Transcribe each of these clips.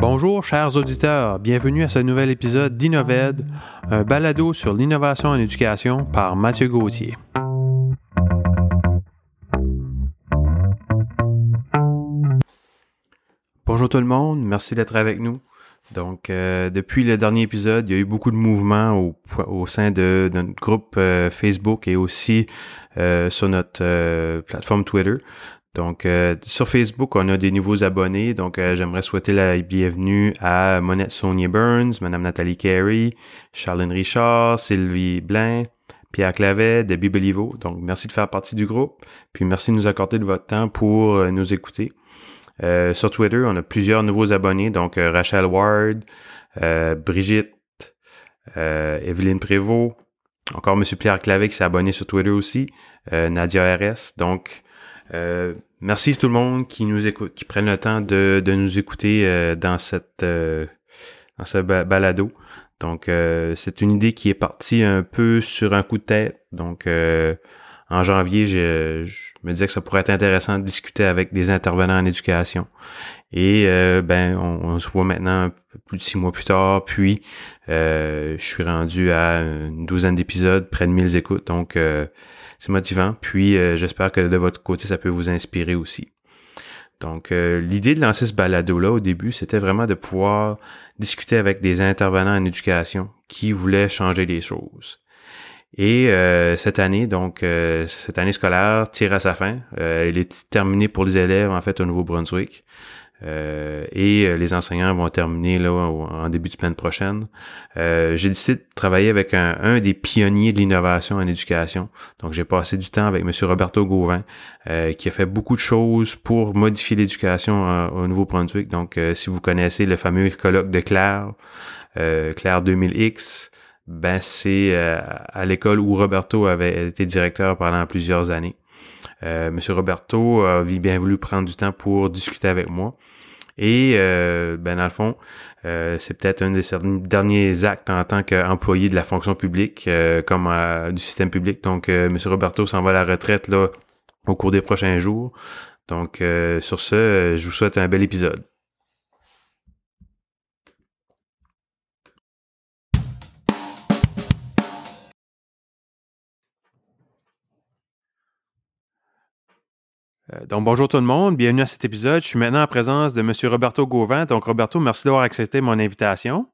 Bonjour chers auditeurs, bienvenue à ce nouvel épisode d'Innoved, un balado sur l'innovation en éducation par Mathieu Gauthier. Bonjour tout le monde, merci d'être avec nous. Donc, euh, depuis le dernier épisode, il y a eu beaucoup de mouvements au, sein de, notre groupe euh, Facebook et aussi euh, sur notre plateforme Twitter. Donc, sur Facebook, on a des nouveaux abonnés. Donc, j'aimerais souhaiter la bienvenue à Monette Sonia Burns, Madame Nathalie Carey, Charlene Richard, Sylvie Blain, Pierre Clavet, Debbie Beliveau. Donc, merci de faire partie du groupe. Puis, merci de nous accorder de votre temps pour nous écouter. Euh, sur Twitter, on a plusieurs nouveaux abonnés, donc euh, Rachel Ward, euh, Brigitte, Evelyne Prévost, encore M. Pierre Clavet qui s'est abonné sur Twitter aussi, Nadia RS. Donc, merci tout le monde qui nous écoute, qui prennent le temps de, de nous écouter dans cette dans ce balado. Donc, c'est une idée qui est partie un peu sur un coup de tête. Donc, en janvier, je, me disais que ça pourrait être intéressant de discuter avec des intervenants en éducation. Et euh, ben, on, se voit maintenant plus de six mois plus tard. Puis, euh, je suis rendu à une douzaine d'épisodes, près de 1000 écoutes. Donc, euh, c'est motivant. Puis, j'espère que de votre côté, ça peut vous inspirer aussi. Donc, l'idée de lancer ce balado-là au début, c'était vraiment de pouvoir discuter avec des intervenants en éducation qui voulaient changer les choses. Et euh, cette année, donc euh, cette année scolaire tire à sa fin. Euh, elle est terminée pour les élèves en fait au Nouveau-Brunswick. Et les enseignants vont terminer là en début de semaine prochaine. j'ai décidé de travailler avec un, des pionniers de l'innovation en éducation. Donc j'ai passé du temps avec M. Roberto Gauvin, qui a fait beaucoup de choses pour modifier l'éducation au Nouveau-Brunswick. Donc si vous connaissez le fameux colloque de Claire, Claire 2000X, ben c'est euh, à l'école où Roberto avait été directeur pendant plusieurs années. Euh, Monsieur Roberto a bien voulu prendre du temps pour discuter avec moi. Et euh, ben dans le fond, c'est peut-être un des derniers actes en tant qu'employé de la fonction publique, comme du système public. Donc, Monsieur Roberto s'en va à la retraite là au cours des prochains jours. Donc, sur ce, je vous souhaite un bel épisode. Donc, bonjour tout le monde, bienvenue à cet épisode. Je suis maintenant en présence de M. Roberto Gauvin. Donc, Roberto, merci d'avoir accepté mon invitation.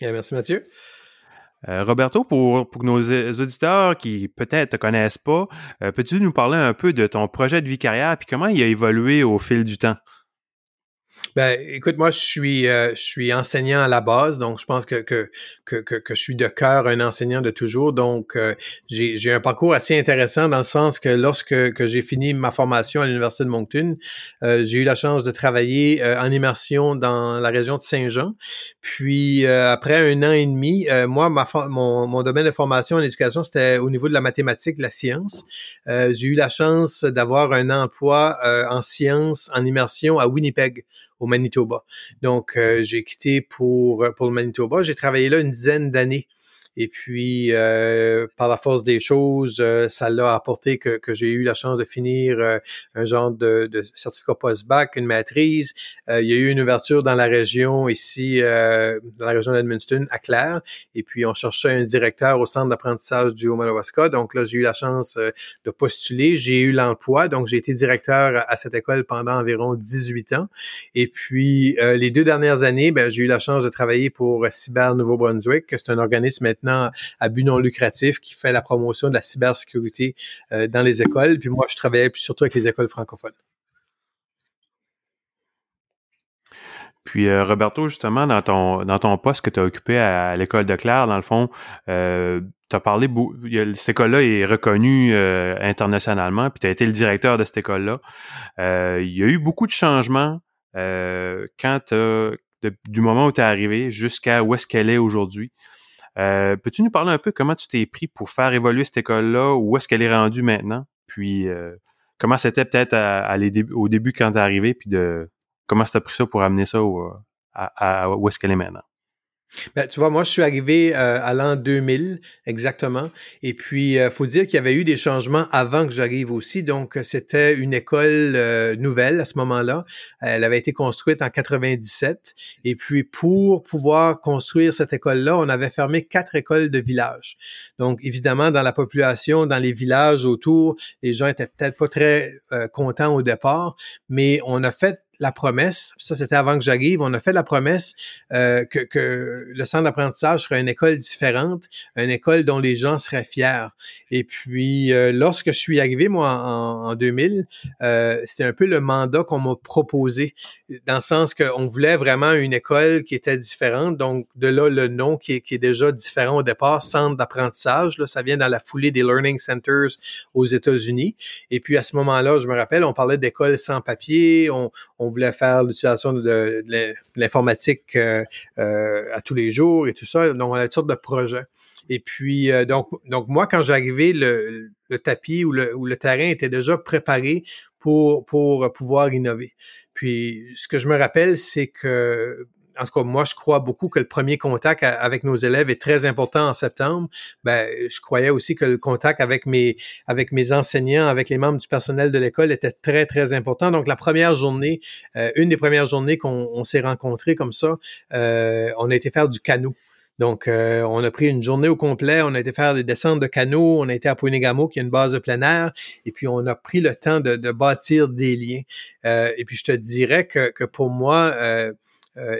merci, Mathieu. Euh, Roberto, pour, pour nos auditeurs qui peut-être ne te connaissent pas, euh, peux-tu nous parler un peu de ton projet de vie carrière et comment il a évolué au fil du temps? Ben, écoute, moi, je suis, euh, je suis enseignant à la base, donc je pense que que, que, que, je suis de cœur un enseignant de toujours. Donc, euh, j'ai un parcours assez intéressant dans le sens que lorsque que j'ai fini ma formation à l'Université de Moncton, euh, j'ai eu la chance de travailler en immersion dans la région de Saint-Jean. Puis, après un an et demi, moi, ma mon, mon domaine de formation en éducation, c'était au niveau de la mathématique, la science. j'ai eu la chance d'avoir un emploi en sciences, en immersion à Winnipeg au Manitoba. Donc, euh, j'ai quitté pour, pour le Manitoba. J'ai travaillé là une dizaine d'années. Et puis, euh, par la force des choses, euh, ça l'a apporté que, que j'ai eu la chance de finir euh, un genre de, de certificat post-bac, une maîtrise. il y a eu une ouverture dans la région ici, dans la région d'Edmundston, à Claire. Et puis, on cherchait un directeur au centre d'apprentissage du Haut-Madawaska. Donc là, j'ai eu la chance de postuler. J'ai eu l'emploi. Donc, j'ai été directeur à cette école pendant environ 18 ans. Et puis, les deux dernières années, ben, j'ai eu la chance de travailler pour Cyber Nouveau-Brunswick. C'est un organisme maintenant à but non lucratif qui fait la promotion de la cybersécurité euh, dans les écoles. Puis moi, je travaillais surtout avec les écoles francophones. Puis euh, Roberto, justement, dans ton poste que tu as occupé à, l'école de Claire, dans le fond, euh, tu as parlé, cette école-là est reconnue internationalement, puis tu as été le directeur de cette école-là. il y a eu beaucoup de changements quand du moment où tu es arrivé jusqu'à où est-ce qu'elle est aujourd'hui. Euh, peux-tu nous parler un peu comment tu t'es pris pour faire évoluer cette école-là? Où est-ce qu'elle est rendue maintenant? Puis euh, comment c'était peut-être au début quand tu es arrivé? Puis de comment tu as pris ça pour amener ça à, où est-ce qu'elle est maintenant? Ben, tu vois, moi, je suis arrivé euh, à l'an 2000 exactement. Et puis, il euh, faut dire qu'il y avait eu des changements avant que j'arrive aussi. Donc, c'était une école euh, nouvelle à ce moment-là. Elle avait été construite en 97. Et puis, pour pouvoir construire cette école-là, on avait fermé quatre écoles de village. Donc, évidemment, dans la population, dans les villages autour, les gens étaient peut-être pas très contents au départ, mais on a fait la promesse, ça c'était avant que j'arrive, on a fait la promesse euh, que, que, le centre d'apprentissage serait une école différente, une école dont les gens seraient fiers. Et puis, euh, lorsque je suis arrivé, moi, en, en 2000, euh, c'était un peu le mandat qu'on m'a proposé, dans le sens qu'on voulait vraiment une école qui était différente. Donc, de là, le nom qui est, qui est déjà différent au départ, centre d'apprentissage, là, ça vient dans la foulée des Learning Centers aux États-Unis. Et puis, à ce moment-là, je me rappelle, on parlait d'école sans papier, on, on on voulait faire l'utilisation de, l'informatique euh, euh, à tous les jours et tout ça. Donc, on a toutes sortes de projets. Et puis, euh, donc, donc moi, quand j'arrivais, le, le tapis ou le, ou le terrain était déjà préparé pour, pour pouvoir innover. Puis, ce que je me rappelle, c'est que en tout cas, moi, je crois beaucoup que le premier contact avec nos élèves est très important en septembre. Ben, je croyais aussi que le contact avec mes, avec mes enseignants, avec les membres du personnel de l'école était très, très important. Donc, la première journée, euh, une des premières journées qu'on s'est rencontrés comme ça, euh, on a été faire du canot. Donc, euh, on a pris une journée au complet, on a été faire des descentes de canaux, on a été à Poinegamo, qui est une base de plein air, et puis on a pris le temps de, de bâtir des liens. et puis, je te dirais que, que pour moi, euh,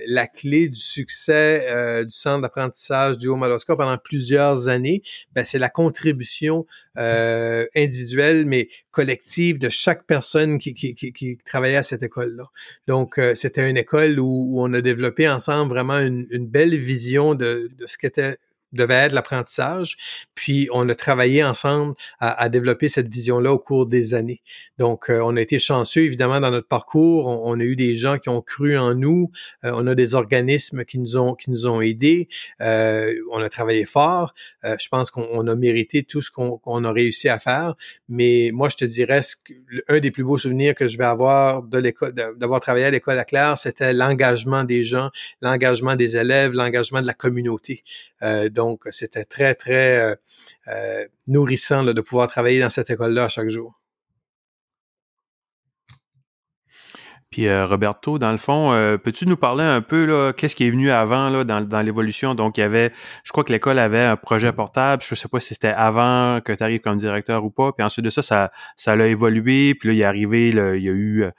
la clé du succès euh, du centre d'apprentissage du haut pendant plusieurs années, ben, c'est la contribution euh, individuelle mais collective de chaque personne qui, travaillait à cette école-là. Donc, c'était une école où, on a développé ensemble vraiment une, belle vision de ce qu'était devait être l'apprentissage. Puis on a travaillé ensemble à, développer cette vision-là au cours des années. Donc euh, on a été chanceux évidemment dans notre parcours. On, a eu des gens qui ont cru en nous. Euh, on a des organismes qui nous ont qui nous ont aidés. Euh, on a travaillé fort. je pense qu'on a mérité tout ce qu'on a réussi à faire. Mais moi je te dirais un des plus beaux souvenirs que je vais avoir de l'école d'avoir travaillé à l'école à Claire, c'était l'engagement des gens, l'engagement des élèves, l'engagement de la communauté. Donc, c'était très, très euh, euh, nourrissant de pouvoir travailler dans cette école-là chaque jour. Puis euh, Roberto, dans le fond, peux-tu nous parler un peu là, qu'est-ce qui est venu avant là, dans, l'évolution? Donc, il y avait, je crois que l'école avait un projet portable. Je ne sais pas si c'était avant que tu arrives comme directeur ou pas. Puis ensuite de ça, ça, ça a évolué. Puis là, il est arrivé, il y a eu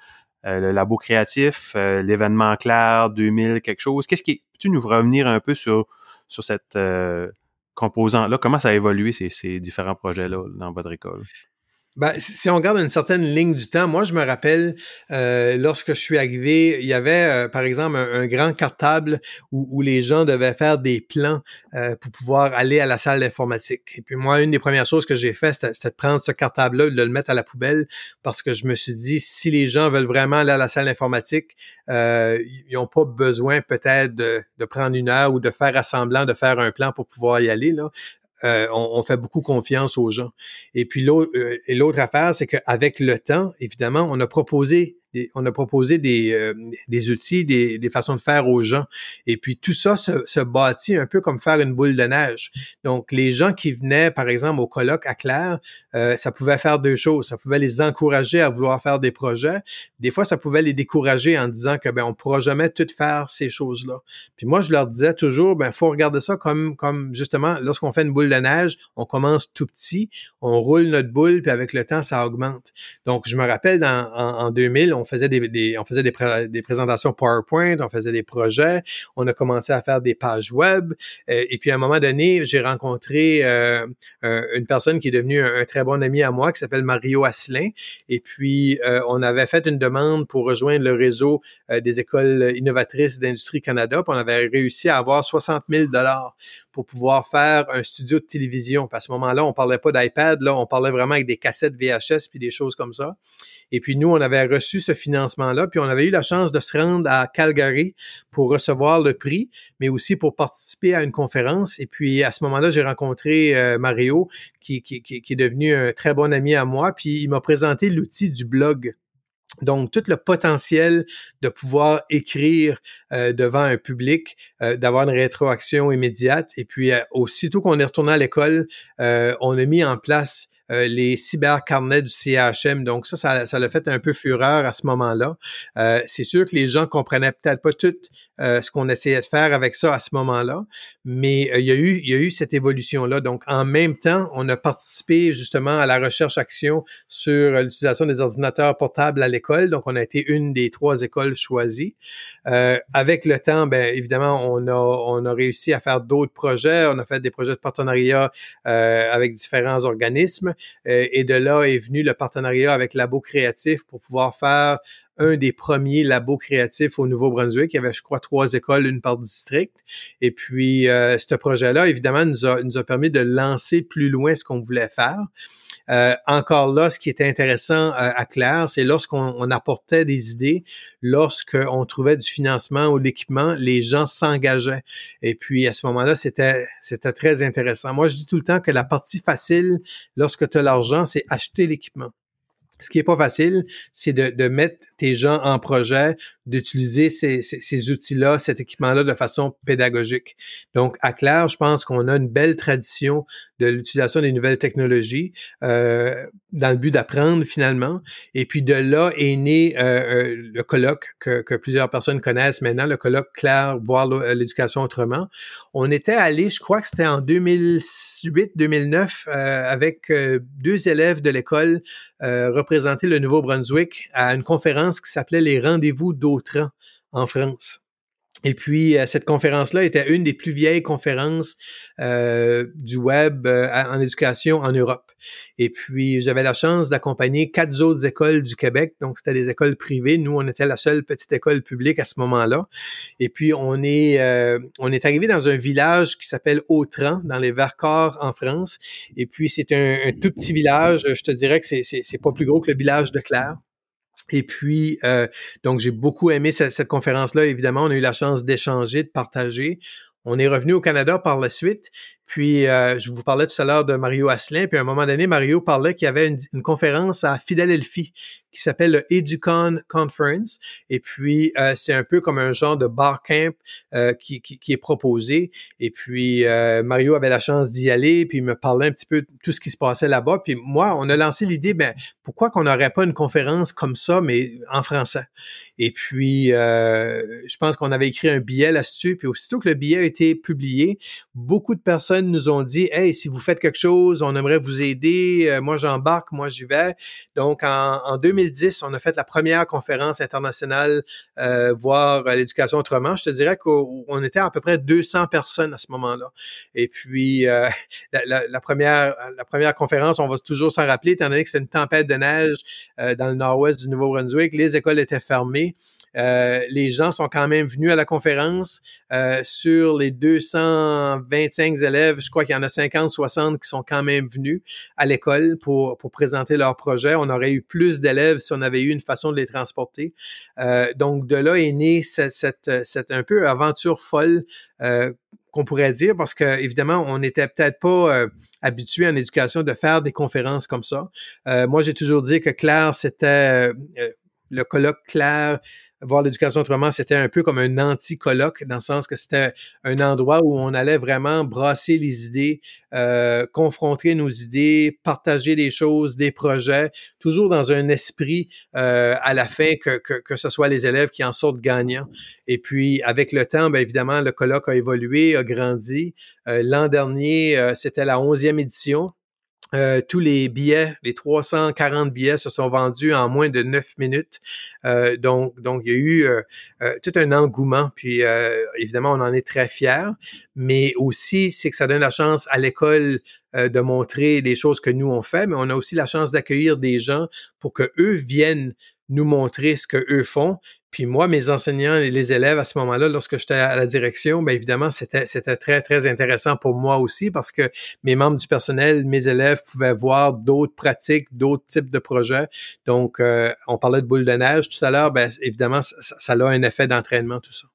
le labo créatif, l'événement clair 2000 quelque chose. Qu'est-ce qui, peux-tu nous revenir un peu sur sur cette euh, composante-là? Comment ça a évolué ces, ces différents projets-là dans votre école? Ben, si on regarde une certaine ligne du temps, moi je me rappelle euh, lorsque je suis arrivé, il y avait euh, par exemple un, grand cartable où, les gens devaient faire des plans euh, pour pouvoir aller à la salle d'informatique. Et puis moi, une des premières choses que j'ai fait, c'était de prendre ce cartable-là de le mettre à la poubelle parce que je me suis dit, si les gens veulent vraiment aller à la salle d'informatique, ils n'ont pas besoin peut-être de, de, prendre une heure ou de faire assemblant, de faire un plan pour pouvoir y aller. Là. Euh, on, fait beaucoup confiance aux gens. Et puis l'autre, euh, l'autre affaire, c'est qu'avec le temps, évidemment, on a proposé on a proposé des, euh, des outils, des, des, façons de faire aux gens. Et puis tout ça se, se, bâtit un peu comme faire une boule de neige. Donc les gens qui venaient, par exemple, au colloque à Claire, euh, ça pouvait faire deux choses. Ça pouvait les encourager à vouloir faire des projets. Des fois, ça pouvait les décourager en disant que ben on pourra jamais tout faire ces choses-là. Puis moi, je leur disais toujours, ben faut regarder ça comme comme justement lorsqu'on fait une boule de neige, on commence tout petit, on roule notre boule, puis avec le temps, ça augmente. Donc je me rappelle dans, en, en 2000, on faisait des, on faisait des, présentations PowerPoint, on faisait des projets, on a commencé à faire des pages web. Euh, et puis à un moment donné, j'ai rencontré euh, une personne qui est devenue un, très bon ami à moi, qui s'appelle Mario Asselin. Et puis euh, on avait fait une demande pour rejoindre le réseau des écoles innovatrices d'industrie Canada. Puis on avait réussi à avoir 60 000 dollars pour pouvoir faire un studio de télévision. Puis à ce moment-là, on parlait pas d'iPad, là, on parlait vraiment avec des cassettes VHS puis des choses comme ça. Et puis nous, on avait reçu ce financement-là, puis on avait eu la chance de se rendre à Calgary pour recevoir le prix, mais aussi pour participer à une conférence. Et puis à ce moment-là, j'ai rencontré euh, Mario, qui, qui, qui, est devenu un très bon ami à moi, puis il m'a présenté l'outil du blog. Donc, tout le potentiel de pouvoir écrire euh, devant un public, euh, d'avoir une rétroaction immédiate. Et puis, euh, aussitôt qu'on est retourné à l'école, on a mis en place euh, les cybercarnets du CHM. Donc ça, ça, l'a fait un peu fureur à ce moment-là. Euh, c'est sûr que les gens comprenaient peut-être pas tout euh, ce qu'on essayait de faire avec ça à ce moment-là, mais il y a eu il y a eu cette évolution là. Donc en même temps, on a participé justement à la recherche-action sur l'utilisation des ordinateurs portables à l'école. Donc on a été une des trois écoles choisies. avec le temps, ben évidemment, on a on a réussi à faire d'autres projets. On a fait des projets de partenariat avec différents organismes. Euh, et de là est venu le partenariat avec Labo Créatif pour pouvoir faire un des premiers labos créatifs au Nouveau-Brunswick. Il y avait, je crois, trois écoles, une par district. Et puis, euh, ce projet-là, évidemment, nous a, nous a permis de lancer plus loin ce qu'on voulait faire. Euh, encore là, ce qui était intéressant euh, à Claire, c'est lorsqu'on apportait des idées, lorsqu'on trouvait du financement ou de l'équipement, les gens s'engageaient. Et puis à ce moment-là, c'était c'était très intéressant. Moi, je dis tout le temps que la partie facile, lorsque tu as l'argent, c'est acheter l'équipement. Ce qui est pas facile, c'est de, de, mettre tes gens en projet, d'utiliser ces, ces, outils-là, cet équipement-là de façon pédagogique. Donc, à Claire, je pense qu'on a une belle tradition de l'utilisation des nouvelles technologies euh, dans le but d'apprendre finalement. Et puis de là est né euh, euh, le colloque que, que, plusieurs personnes connaissent maintenant, le colloque Claire, voir l'éducation autrement. On était allé, je crois que c'était en 2008-2009, avec deux élèves de l'école représenter le Nouveau-Brunswick à une conférence qui s'appelait les rendez-vous d'Autran en France. Et puis, euh, cette conférence-là était une des plus vieilles conférences euh, du web euh, en éducation en Europe. Et puis, j'avais la chance d'accompagner quatre autres écoles du Québec. Donc, c'était des écoles privées. Nous, on était la seule petite école publique à ce moment-là. Et puis, on est, on est arrivé dans un village qui s'appelle Autran, dans les Vercors, en France. Et puis, c'est un, un, tout petit village. Je te dirais que c'est pas plus gros que le village de Claire. Et puis, euh, donc, j'ai beaucoup aimé cette, cette conférence-là. Évidemment, on a eu la chance d'échanger, de partager. On est revenu au Canada par la suite. Puis, euh, je vous parlais tout à l'heure de Mario Asselin. Puis, à un moment donné, Mario parlait qu'il y avait une, conférence à Philadelphie qui s'appelle le Educon Conference. Et puis, euh, c'est un peu comme un genre de bar camp euh, qui, qui, qui, est proposé. Et puis, Mario avait la chance d'y aller. Puis, il me parlait un petit peu de tout ce qui se passait là-bas. Puis, moi, on a lancé l'idée, ben, pourquoi qu'on n'aurait pas une conférence comme ça, mais en français? Et puis, je pense qu'on avait écrit un billet là-dessus. Puis, aussitôt que le billet a été publié, beaucoup de personnes nous ont dit Hey, si vous faites quelque chose, on aimerait vous aider. Euh, moi, j'embarque, moi, j'y vais. Donc, en, 2010, on a fait la première conférence internationale euh, voir l'éducation autrement. Je te dirais qu'on était à peu près 200 personnes à ce moment-là. Et puis, euh, la, première, la première conférence, on va toujours s'en rappeler, étant donné que c'était une tempête de neige dans le nord-ouest du Nouveau-Brunswick, les écoles étaient fermées. Euh, les gens sont quand même venus à la conférence. Euh, sur les 225 élèves, je crois qu'il y en a 50, 60 qui sont quand même venus à l'école pour, pour présenter leur projet. On aurait eu plus d'élèves si on avait eu une façon de les transporter. Euh, donc, de là est née cette, cette, cette un peu aventure folle qu'on pourrait dire parce que évidemment on n'était peut-être pas habitué en éducation de faire des conférences comme ça. moi j'ai toujours dit que Claire c'était le colloque Claire voir l'éducation autrement, c'était un peu comme un anti-colloque, dans le sens que c'était un endroit où on allait vraiment brasser les idées, euh, confronter nos idées, partager des choses, des projets, toujours dans un esprit euh, à la fin que, que, que, ce soit les élèves qui en sortent gagnants. Et puis, avec le temps, bien évidemment, le colloque a évolué, a grandi. Euh, l'an dernier, c'était la onzième édition. Euh, tous les billets, les 340 billets se sont vendus en moins de 9 minutes. Euh, donc, donc, il y a eu euh, tout un engouement. Puis, évidemment, on en est très fiers. Mais aussi, c'est que ça donne la chance à l'école de montrer les choses que nous on fait, mais on a aussi la chance d'accueillir des gens pour que eux viennent nous montrer ce que eux font. Puis moi, mes enseignants et les élèves à ce moment-là, lorsque j'étais à la direction, bien évidemment, c'était très très intéressant pour moi aussi parce que mes membres du personnel, mes élèves pouvaient voir d'autres pratiques, d'autres types de projets. Donc, euh, on parlait de boule de neige tout à l'heure. Ben évidemment, ça, ça a un effet d'entraînement tout ça.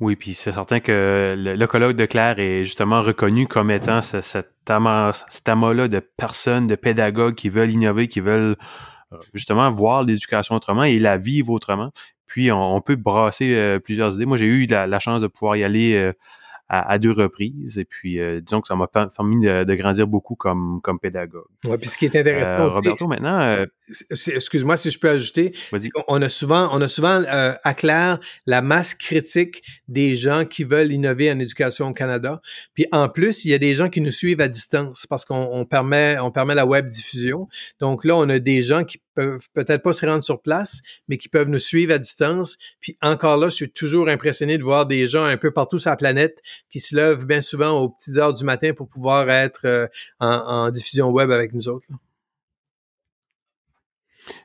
Oui, puis c'est certain que le, de Claire est justement reconnu comme étant cet amas-là de personnes, de pédagogues qui veulent innover, qui veulent justement voir l'éducation autrement et la vivre autrement. Puis on, peut brasser plusieurs idées. Moi, j'ai eu la, chance de pouvoir y aller à, deux reprises. Et puis, euh, disons que ça m'a permis de, grandir beaucoup comme, comme pédagogue. Ouais, puis ce qui est intéressant. Euh, Roberto, maintenant. Euh, excuse-moi si je peux ajouter. On a souvent, on a souvent à clair la masse critique des gens qui veulent innover en éducation au Canada. Puis en plus, il y a des gens qui nous suivent à distance parce qu'on permet, on permet la web diffusion. Donc là, on a des gens qui peuvent peut-être pas se rendre sur place, mais qui peuvent nous suivre à distance. Puis encore là, je suis toujours impressionné de voir des gens un peu partout sur la planète qui se lèvent bien souvent aux petites heures du matin pour pouvoir être euh, en, diffusion web avec nous autres.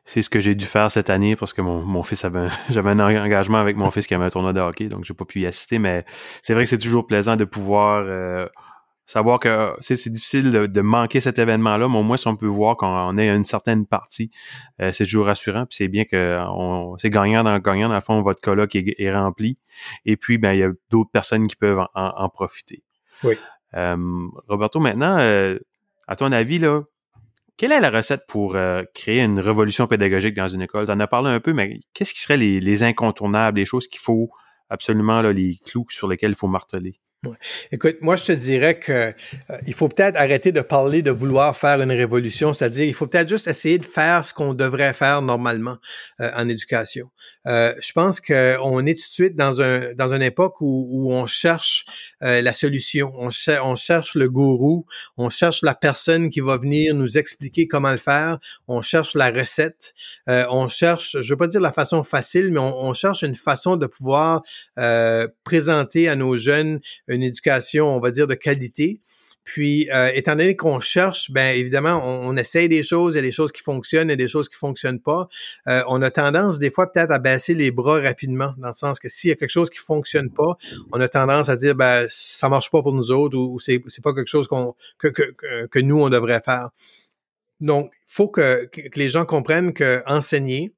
C'est ce que j'ai dû faire cette année parce que mon, fils avait j'avais un engagement avec mon fils qui avait un tournoi de hockey, donc j'ai pas pu y assister, mais c'est vrai que c'est toujours plaisant de pouvoir euh, savoir que c'est difficile de, manquer cet événement-là, mais au moins si on peut voir qu'on est une certaine partie, euh, c'est toujours rassurant. Puis c'est bien que c'est gagnant dans gagnant. Dans le fond, votre colloque est, est rempli. Et puis, ben, il y a d'autres personnes qui peuvent en, profiter. Oui. Euh, Roberto, maintenant, euh, à ton avis, là, quelle est la recette pour créer une révolution pédagogique dans une école? Tu en as parlé un peu, mais qu'est-ce qui seraient les, les incontournables, les choses qu'il faut absolument, là, les clous sur lesquels il faut marteler? Écoute, moi je te dirais que euh, il faut peut-être arrêter de parler de vouloir faire une révolution, c'est-à-dire il faut peut-être juste essayer de faire ce qu'on devrait faire normalement euh, en éducation. Euh, je pense qu'on est tout de suite dans un dans une époque où, où on cherche la solution, on, on cherche le gourou, on cherche la personne qui va venir nous expliquer comment le faire, on cherche la recette, on cherche, je veux pas dire la façon facile, mais on, on cherche une façon de pouvoir présenter à nos jeunes une éducation, on va dire, de qualité. Puis, euh, étant donné qu'on cherche, ben évidemment, on, essaye des choses, il y a des choses qui fonctionnent et des choses qui fonctionnent pas. Euh, on a tendance des fois peut-être à baisser les bras rapidement, dans le sens que s'il y a quelque chose qui fonctionne pas, on a tendance à dire ben ça marche pas pour nous autres ou, c'est c'est pas quelque chose qu'on que, que, que, nous on devrait faire. Donc, il faut que, que les gens comprennent que enseigner,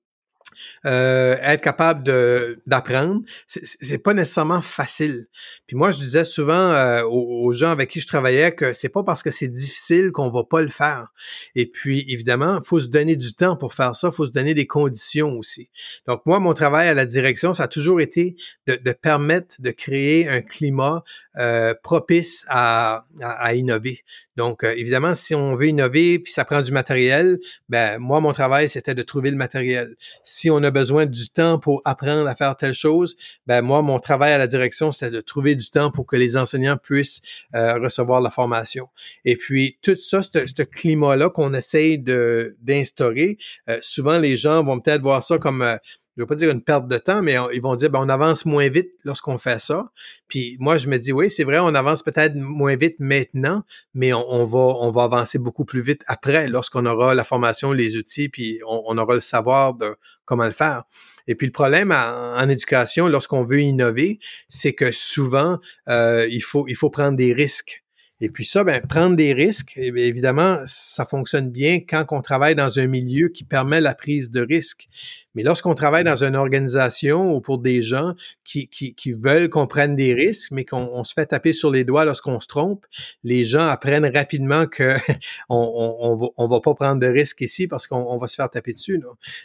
euh, être capable de d'apprendre, c'est pas nécessairement facile. Puis moi, je disais souvent euh, aux, gens avec qui je travaillais que c'est pas parce que c'est difficile qu'on va pas le faire. Et puis, évidemment, faut se donner du temps pour faire ça, faut se donner des conditions aussi. Donc, moi, mon travail à la direction, ça a toujours été de permettre de créer un climat euh, propice à, à, innover. Donc, euh, évidemment, si on veut innover puis ça prend du matériel, ben moi, mon travail, c'était de trouver le matériel. Si on a besoin du temps pour apprendre à faire telle chose, ben moi, mon travail à la direction, c'était de trouver du temps pour que les enseignants puissent euh, recevoir la formation. Et puis, tout ça, ce climat-là qu'on essaye d'instaurer, souvent les gens vont peut-être voir ça comme je veux pas dire une perte de temps, mais ils vont dire ben, on avance moins vite lorsqu'on fait ça. Puis moi, je me dis oui, c'est vrai, on avance peut-être moins vite maintenant, mais on, va avancer beaucoup plus vite après, lorsqu'on aura la formation, les outils, puis on, aura le savoir de comment le faire. Et puis le problème en, éducation, lorsqu'on veut innover, c'est que souvent euh, il faut prendre des risques. Et puis ça, ben, prendre des risques, eh évidemment, ça fonctionne bien quand on travaille dans un milieu qui permet la prise de risques. Mais lorsqu'on travaille dans une organisation ou pour des gens qui, qui, qui veulent qu'on prenne des risques, mais qu'on se fait taper sur les doigts lorsqu'on se trompe, les gens apprennent rapidement que on, on, va, on va pas prendre de risques ici parce qu'on va se faire taper dessus.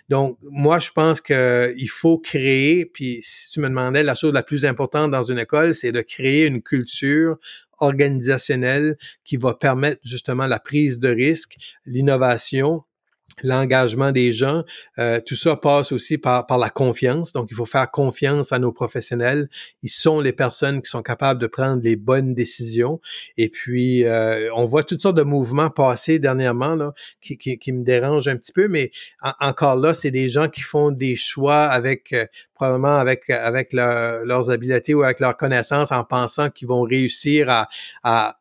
Donc, moi, je pense qu'il faut créer, puis si tu me demandais la chose la plus importante dans une école, c'est de créer une culture organisationnelle qui va permettre justement la prise de risque, l'innovation l'engagement des gens, euh, tout ça passe aussi par, par la confiance. Donc, il faut faire confiance à nos professionnels. Ils sont les personnes qui sont capables de prendre les bonnes décisions. Et puis, euh, on voit toutes sortes de mouvements passer dernièrement là, qui, qui, me dérangent un petit peu, mais encore là, c'est des gens qui font des choix avec euh, probablement avec avec leurs habiletés ou avec leurs connaissances en pensant qu'ils vont réussir à,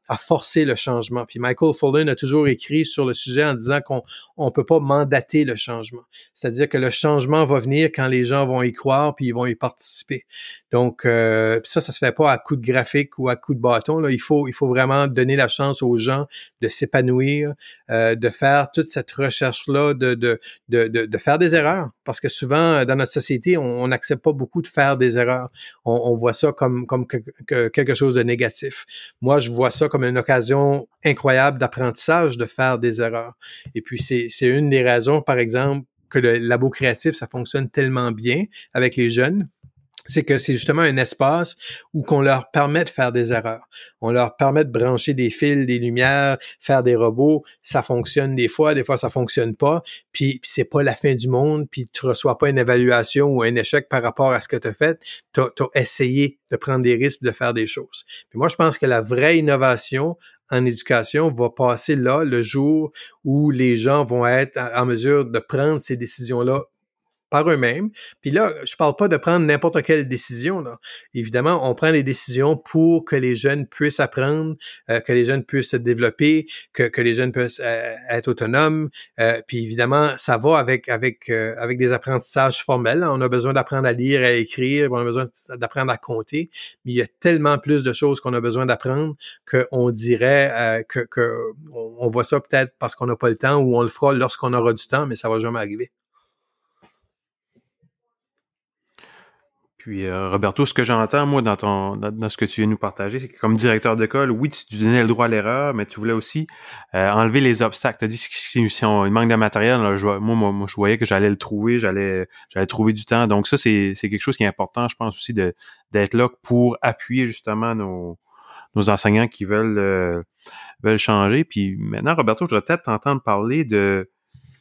à, forcer le changement. Puis Michael Fullen a toujours écrit sur le sujet en disant qu'on on peut pas mandater le changement. C'est-à-dire que le changement va venir quand les gens vont y croire puis ils vont y participer. Donc euh, ça, ça se fait pas à coup de graphique ou à coup de bâton. Là. Il faut, il faut vraiment donner la chance aux gens de s'épanouir, euh, de faire toute cette recherche-là, de, de, de, de, faire des erreurs. Parce que souvent, dans notre société, on n'accepte pas beaucoup de faire des erreurs. On, voit ça comme, comme quelque chose de négatif. Moi, je vois ça comme une occasion incroyable d'apprentissage de faire des erreurs. Et puis, c'est une des raisons, par exemple, que le labo créatif, ça fonctionne tellement bien avec les jeunes c'est que c'est justement un espace où qu'on leur permet de faire des erreurs. On leur permet de brancher des fils, des lumières, faire des robots. Ça fonctionne des fois, des fois ça fonctionne pas. Puis, puis c'est pas la fin du monde. Puis tu reçois pas une évaluation ou un échec par rapport à ce que tu as fait. Tu as, essayé de prendre des risques, de faire des choses. Puis moi, je pense que la vraie innovation en éducation va passer là le jour où les gens vont être en mesure de prendre ces décisions-là par eux-mêmes. Puis là, je parle pas de prendre n'importe quelle décision. Là. Évidemment, on prend les décisions pour que les jeunes puissent apprendre, euh, que les jeunes puissent se développer, que, que les jeunes puissent euh, être autonomes. Euh, puis évidemment, ça va avec avec avec des apprentissages formels. On a besoin d'apprendre à lire, à écrire, on a besoin d'apprendre à compter. Mais il y a tellement plus de choses qu'on a besoin d'apprendre qu'on dirait que, que on voit ça peut-être parce qu'on n'a pas le temps ou on le fera lorsqu'on aura du temps, mais ça va jamais arriver. Puis euh, Roberto, ce que j'entends moi dans ton dans, ce que tu viens nous partager, c'est que comme directeur d'école, oui, tu, donnais le droit à l'erreur, mais tu voulais aussi euh, enlever les obstacles. Tu as dit si, on manque de matériel, moi, moi, je voyais que j'allais le trouver, j'allais trouver du temps. Donc ça, c'est quelque chose qui est important, je pense aussi de d'être là pour appuyer justement nos nos enseignants qui veulent euh, veulent changer. Puis maintenant, Roberto, je voudrais peut-être t'entendre parler de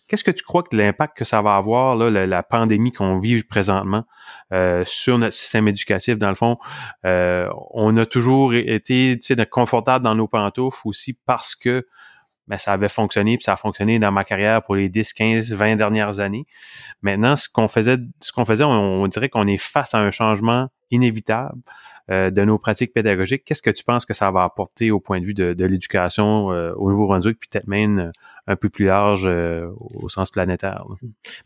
Qu'est-ce que tu crois que l'impact que ça va avoir, là, la, pandémie qu'on vit présentement euh, sur notre système éducatif, dans le fond, euh, on a toujours été confortable dans nos pantoufles aussi parce que ben, ça avait fonctionné, puis ça a fonctionné dans ma carrière pour les 10, 15, 20 dernières années. Maintenant, ce qu'on faisait, ce qu'on faisait, on dirait qu'on est face à un changement inévitable. Euh, de nos pratiques pédagogiques. Qu'est-ce que tu penses que ça va apporter au point de vue de, l'éducation euh, au Nouveau-Brunswick, puis peut-être même euh, un peu plus large au sens planétaire?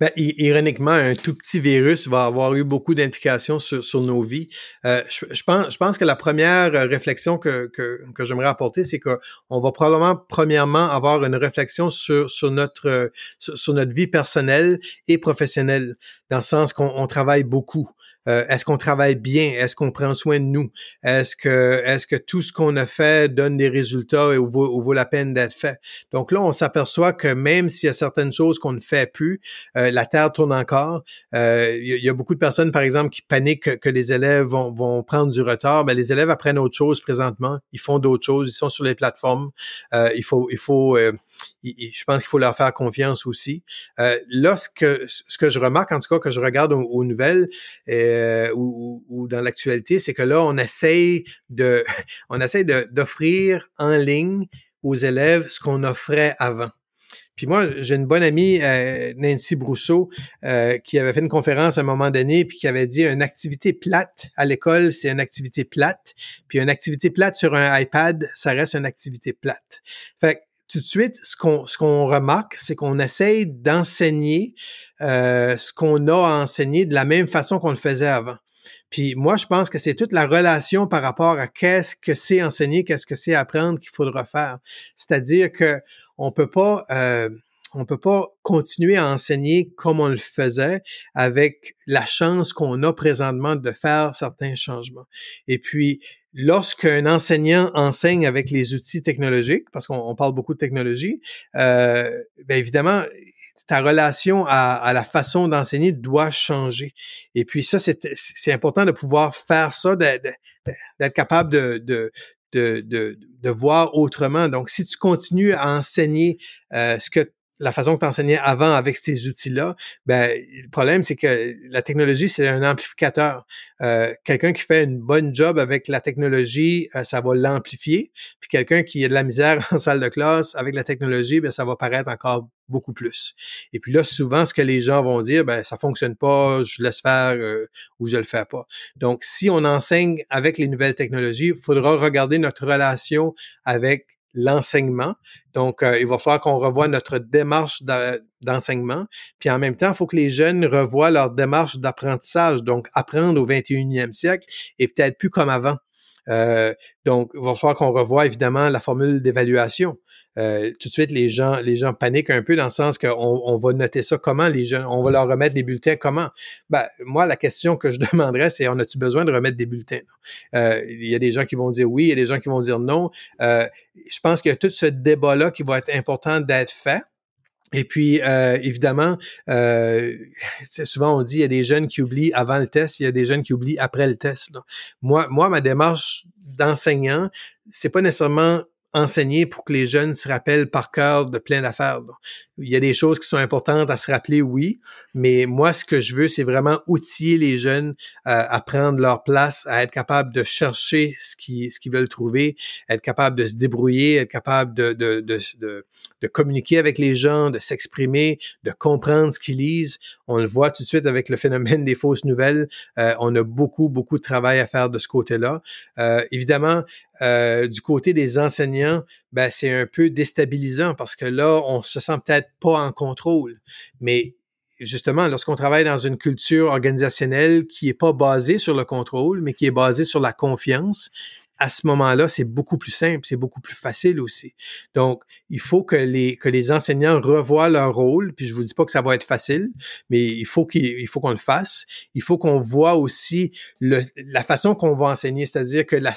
Ben, ironiquement, un tout petit virus va avoir eu beaucoup d'implications sur, nos vies. Je, pense, je pense que la première réflexion que, que, que j'aimerais apporter, c'est qu'on va probablement, premièrement, avoir une réflexion sur, sur, notre, sur notre vie personnelle et professionnelle, dans le sens qu'on travaille beaucoup. Euh, est-ce qu'on travaille bien? Est-ce qu'on prend soin de nous? Est-ce que, est-ce que tout ce qu'on a fait donne des résultats et vaut, vaut la peine d'être fait? Donc là, on s'aperçoit que même s'il y a certaines choses qu'on ne fait plus, euh, la Terre tourne encore. Euh, il y, a beaucoup de personnes, par exemple, qui paniquent que, les élèves vont, vont, prendre du retard. Mais les élèves apprennent autre chose présentement. Ils font d'autres choses. Ils sont sur les plateformes. il faut, il faut, je pense qu'il faut leur faire confiance aussi. là, ce que, je remarque, en tout cas, que je regarde aux, nouvelles, euh, ou, dans l'actualité, c'est que là, on essaye de, on essaye d'offrir en ligne aux élèves ce qu'on offrait avant. Puis moi, j'ai une bonne amie, euh, Nancy Brousseau, euh, qui avait fait une conférence à un moment donné, puis qui avait dit une activité plate à l'école, c'est une activité plate. Puis une activité plate sur un iPad, ça reste une activité plate. Fait tout de suite, ce qu'on ce qu'on remarque, c'est qu'on essaye d'enseigner euh, ce qu'on a enseigné de la même façon qu'on le faisait avant. Puis moi, je pense que c'est toute la relation par rapport à qu'est-ce que c'est enseigner, qu'est-ce que c'est apprendre qu'il faudra faire. C'est-à-dire que on peut pas euh, on peut pas continuer à enseigner comme on le faisait avec la chance qu'on a présentement de faire certains changements. Et puis, lorsqu'un enseignant enseigne avec les outils technologiques, parce qu'on parle beaucoup de technologie, euh, bien évidemment, ta relation à, la façon d'enseigner doit changer. Et puis ça, c'est important de pouvoir faire ça, d'être capable de, voir autrement. Donc, si tu continues à enseigner euh, ce que la façon que tu enseignais avant avec ces outils-là, ben, le problème, c'est que la technologie, c'est un amplificateur. Euh, quelqu'un qui fait une bonne job avec la technologie, euh, ça va l'amplifier. Puis quelqu'un qui a de la misère en salle de classe avec la technologie, ben, ça va paraître encore beaucoup plus. Et puis là, souvent, ce que les gens vont dire, ben, ça fonctionne pas, je laisse faire euh, ou je le fais pas. Donc, si on enseigne avec les nouvelles technologies, il faudra regarder notre relation avec l'enseignement. Donc, euh, il va falloir qu'on revoie notre démarche d'enseignement. Puis en même temps, il faut que les jeunes revoient leur démarche d'apprentissage. Donc, apprendre au 21e siècle et peut-être plus comme avant. Euh, donc, il va falloir qu'on revoie évidemment la formule d'évaluation. Euh, tout de suite, les gens, les gens paniquent un peu dans le sens qu'on on va noter ça comment, les jeunes, on va leur remettre des bulletins comment? Ben, moi, la question que je demanderais, c'est on a-tu besoin de remettre des bulletins? Euh, il y a des gens qui vont dire oui, il y a des gens qui vont dire non. Euh, je pense qu'il y a tout ce débat-là qui va être important d'être fait. Et puis, évidemment, euh, souvent on dit il y a des jeunes qui oublient avant le test, il y a des jeunes qui oublient après le test. Moi, moi, ma démarche d'enseignant, c'est pas nécessairement enseigner pour que les jeunes se rappellent par cœur de plein d'affaires. Il y a des choses qui sont importantes à se rappeler, oui, mais moi, ce que je veux, c'est vraiment outiller les jeunes euh, à prendre leur place, à être capable de chercher ce qu'ils veulent trouver, être capable de se débrouiller, être capable de communiquer avec les gens, de s'exprimer, de comprendre ce qu'ils lisent. On le voit tout de suite avec le phénomène des fausses nouvelles. Euh, on a beaucoup, beaucoup de travail à faire de ce côté-là. Euh, évidemment, euh, du côté des enseignants, ben, c'est un peu déstabilisant parce que là, on se sent peut-être pas en contrôle. Mais justement, lorsqu'on travaille dans une culture organisationnelle qui est pas basée sur le contrôle, mais qui est basée sur la confiance, à ce moment-là, c'est beaucoup plus simple, c'est beaucoup plus facile aussi. Donc, il faut que les que les enseignants revoient leur rôle. Puis je vous dis pas que ça va être facile, mais il faut qu'il faut qu'on le fasse. Il faut qu'on voit aussi le, la façon qu'on va enseigner, c'est-à-dire que la,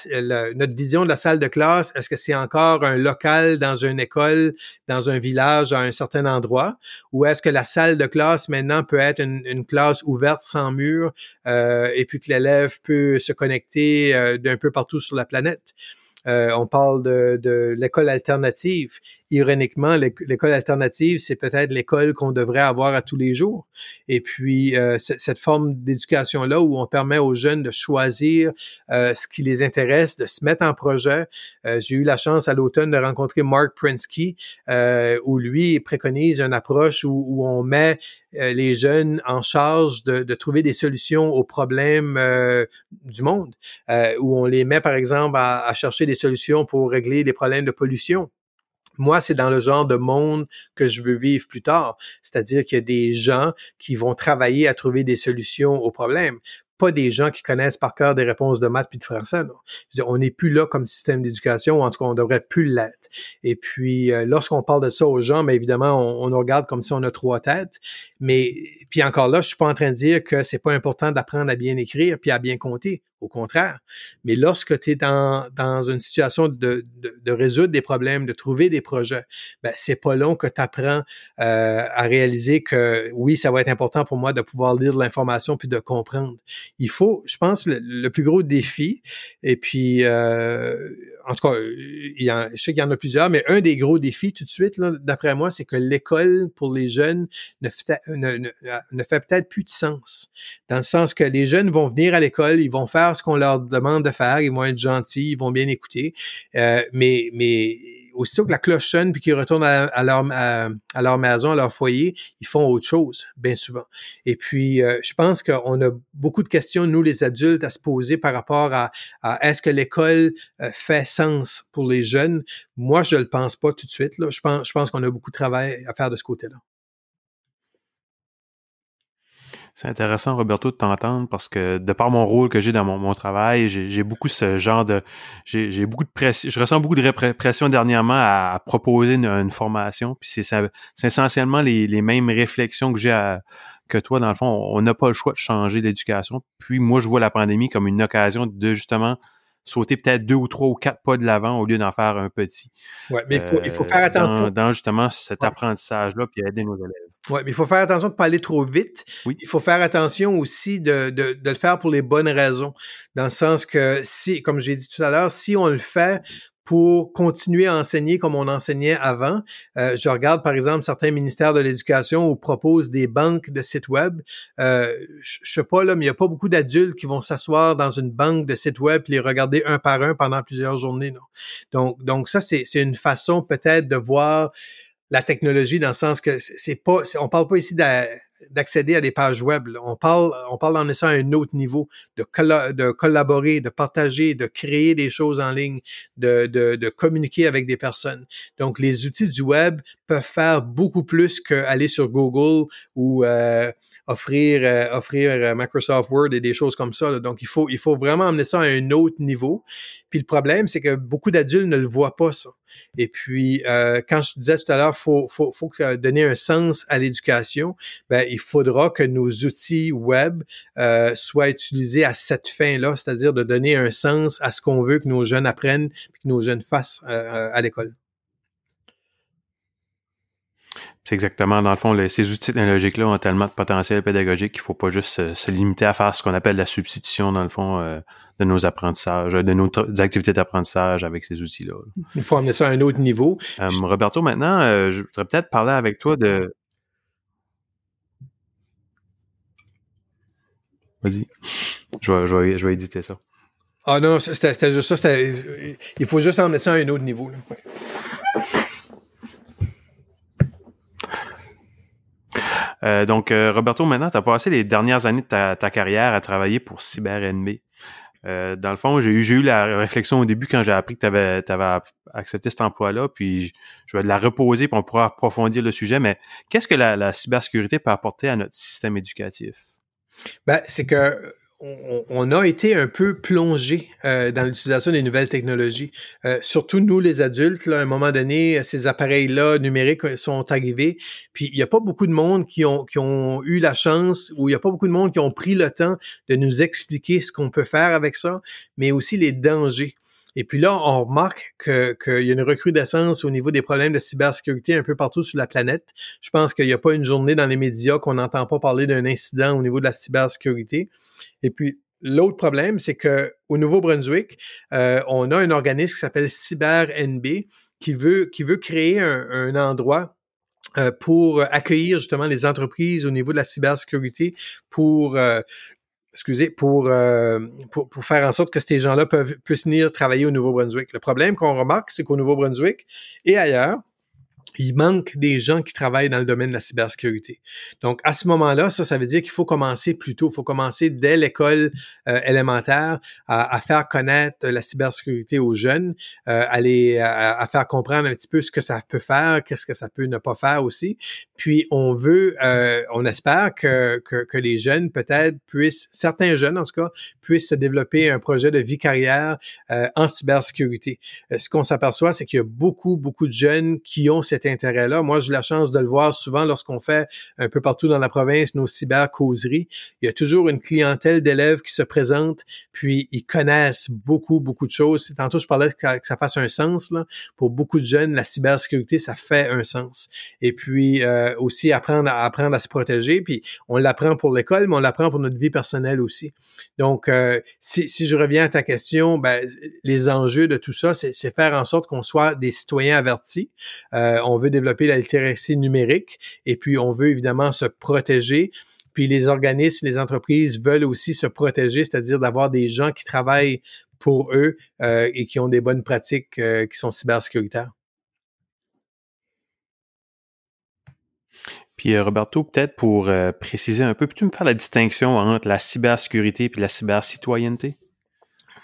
notre vision de la salle de classe, est-ce que c'est encore un local dans une école, dans un village, à un certain endroit, ou est-ce que la salle de classe maintenant peut être une, une classe ouverte sans mur euh, et puis que l'élève peut se connecter euh, d'un peu partout sur la planète. Euh, on parle de, l'école alternative ironiquement, l'école alternative, c'est peut-être l'école qu'on devrait avoir à tous les jours. Et puis, euh, cette forme d'éducation-là où on permet aux jeunes de choisir euh, ce qui les intéresse, de se mettre en projet. J'ai eu la chance à l'automne de rencontrer Mark Prinsky, où lui préconise une approche où, on met les jeunes en charge de, trouver des solutions aux problèmes du monde, où on les met, par exemple, à, à chercher des solutions pour régler des problèmes de pollution moi, c'est dans le genre de monde que je veux vivre plus tard. C'est-à-dire qu'il y a des gens qui vont travailler à trouver des solutions aux problèmes pas des gens qui connaissent par cœur des réponses de maths puis de français. on n'est plus là comme système d'éducation, en tout cas, on devrait plus l'être. Et puis, euh, lorsqu'on parle de ça aux gens, mais évidemment, on, on, nous regarde comme si on a trois têtes. Mais puis encore là, je suis pas en train de dire que c'est pas important d'apprendre à bien écrire puis à bien compter. Au contraire. Mais lorsque tu es dans, dans une situation de, de, de, résoudre des problèmes, de trouver des projets, ben, c'est pas long que tu apprends euh, à réaliser que oui, ça va être important pour moi de pouvoir lire l'information puis de comprendre. Il faut, je pense, le, plus gros défi, et puis euh, en tout cas, je sais qu'il y en a plusieurs, mais un des gros défis tout de suite, d'après moi, c'est que l'école pour les jeunes ne fait, peut-être plus de sens. Dans le sens que les jeunes vont venir à l'école, ils vont faire ce qu'on leur demande de faire, ils vont être gentils, ils vont bien écouter. Euh, mais aussitôt que la cloche sonne puis qu'ils retournent à, leur, à, leur maison, à leur foyer, ils font autre chose, bien souvent. Et puis, euh, je pense qu'on a beaucoup de questions, nous, les adultes, à se poser par rapport à, est-ce que l'école euh, fait sens pour les jeunes? Moi, je ne le pense pas tout de suite. Là. Je pense, je pense qu'on a beaucoup de travail à faire de ce côté-là. C'est intéressant, Roberto, de t'entendre parce que de par mon rôle que j'ai dans mon, travail, j'ai beaucoup ce genre de. J'ai beaucoup de pression. Je ressens beaucoup de pression dernièrement à, proposer une, formation. Puis c'est essentiellement les, les, mêmes réflexions que j'ai que toi. Dans le fond, on n'a pas le choix de changer d'éducation. Puis moi, je vois la pandémie comme une occasion de justement sauter peut-être deux ou trois ou quatre pas de l'avant au lieu d'en faire un petit. Oui, mais il faut, il faut faire euh, attention. Dans, justement cet apprentissage-là, puis aider nos élèves. Oui, mais il faut faire attention de ne pas aller trop vite. Oui. Il faut faire attention aussi de, de, de, le faire pour les bonnes raisons. Dans le sens que si, comme j'ai dit tout à l'heure, si on le fait pour continuer à enseigner comme on enseignait avant. Euh, je regarde par exemple certains ministères de l'éducation où proposent des banques de sites web. Euh, je, je sais pas là, mais il n'y a pas beaucoup d'adultes qui vont s'asseoir dans une banque de sites web et les regarder un par un pendant plusieurs journées. Non? Donc, donc ça c'est une façon peut-être de voir la technologie dans le sens que c'est pas, on parle pas ici d'accéder à des pages web. On parle, on parle en essayant à un autre niveau, de, collaborer, de partager, de créer des choses en ligne, de, de, de communiquer avec des personnes. Donc, les outils du web peuvent faire beaucoup plus qu'aller sur Google ou euh, offrir euh, offrir euh, Microsoft Word et des choses comme ça. Donc, il faut, il faut vraiment amener ça à un autre niveau. Puis le problème, c'est que beaucoup d'adultes ne le voient pas, ça. Et puis, euh, quand je disais tout à l'heure, faut, faut, faut donner un sens à l'éducation, ben, il faudra que nos outils web euh, soient utilisés à cette fin-là, c'est-à-dire de donner un sens à ce qu'on veut que nos jeunes apprennent, et que nos jeunes fassent à l'école. C'est exactement, dans le fond, ces outils technologiques-là ont tellement de potentiel pédagogique qu'il faut pas juste se, limiter à faire ce qu'on appelle la substitution, dans le fond, euh, de nos apprentissages, de nos activités d'apprentissage avec ces outils-là. Il faut amener ça à un autre niveau. Euh, Roberto, maintenant, euh, je voudrais peut-être parler avec toi de... Vas-y. Je vais, je, vais, je vais éditer ça. Ah non, c'était juste ça. Il faut juste emmener ça à un autre niveau. Là. Euh, donc, euh, Roberto, maintenant, tu as passé les dernières années de ta, carrière à travailler pour CyberNB. Euh, dans le fond, j'ai eu, la réflexion au début quand j'ai appris que tu avais, accepté cet emploi-là, puis je vais la reposer pour on pourra approfondir le sujet, mais qu'est-ce que la, la cybersécurité peut apporter à notre système éducatif? Ben, c'est que on, a été un peu plongé euh, dans l'utilisation des nouvelles technologies. Euh, surtout nous, les adultes, là, à un moment donné, ces appareils-là numériques euh, sont arrivés. Puis il n'y a pas beaucoup de monde qui ont, qui ont eu la chance, ou il n'y a pas beaucoup de monde qui ont pris le temps de nous expliquer ce qu'on peut faire avec ça, mais aussi les dangers. Et puis là, on remarque qu'il y a une recrudescence au niveau des problèmes de cybersécurité un peu partout sur la planète. Je pense qu'il n'y a pas une journée dans les médias qu'on n'entend pas parler d'un incident au niveau de la cybersécurité. Et puis, l'autre problème, c'est que au Nouveau-Brunswick, euh, on a un organisme qui s'appelle CyberNB qui veut, qui veut créer un, endroit euh, pour accueillir justement les entreprises au niveau de la cybersécurité pour euh, excusez, pour, pour, pour, faire en sorte que ces gens-là peuvent puissent venir travailler au Nouveau-Brunswick. Le problème qu'on remarque, c'est qu'au Nouveau-Brunswick et ailleurs, il manque des gens qui travaillent dans le domaine de la cybersécurité. Donc, à ce moment-là, ça, ça veut dire qu'il faut commencer plus tôt. Il faut commencer dès l'école euh, élémentaire à, faire connaître la cybersécurité aux jeunes, euh, à, les, à, faire comprendre un petit peu ce que ça peut faire, qu'est-ce que ça peut ne pas faire aussi. Puis, on veut, euh, on espère que, que, que les jeunes, peut-être, puissent, certains jeunes en tout cas, puissent se développer un projet de vie carrière euh, en cybersécurité. Euh, ce qu'on s'aperçoit, c'est qu'il y a beaucoup, beaucoup de jeunes qui ont cette intérêt-là. Moi, j'ai la chance de le voir souvent lorsqu'on fait un peu partout dans la province nos cybercauseries. Il y a toujours une clientèle d'élèves qui se présentent, puis ils connaissent beaucoup, beaucoup de choses. Tantôt, je parlais que, ça fasse un sens. Là. Pour beaucoup de jeunes, la cybersécurité, ça fait un sens. Et puis euh, aussi apprendre à apprendre à se protéger. Puis on l'apprend pour l'école, mais on l'apprend pour notre vie personnelle aussi. Donc, euh, si, je reviens à ta question, ben, les enjeux de tout ça, c'est faire en sorte qu'on soit des citoyens avertis. Euh, veut développer la littératie numérique et puis on veut évidemment se protéger. Puis les organismes, les entreprises veulent aussi se protéger, c'est-à-dire d'avoir des gens qui travaillent pour eux euh, et qui ont des bonnes pratiques euh, qui sont cybersécuritaires. Puis Roberto, peut-être pour préciser un peu, peux-tu me faire la distinction entre la cybersécurité et la cybercitoyenneté?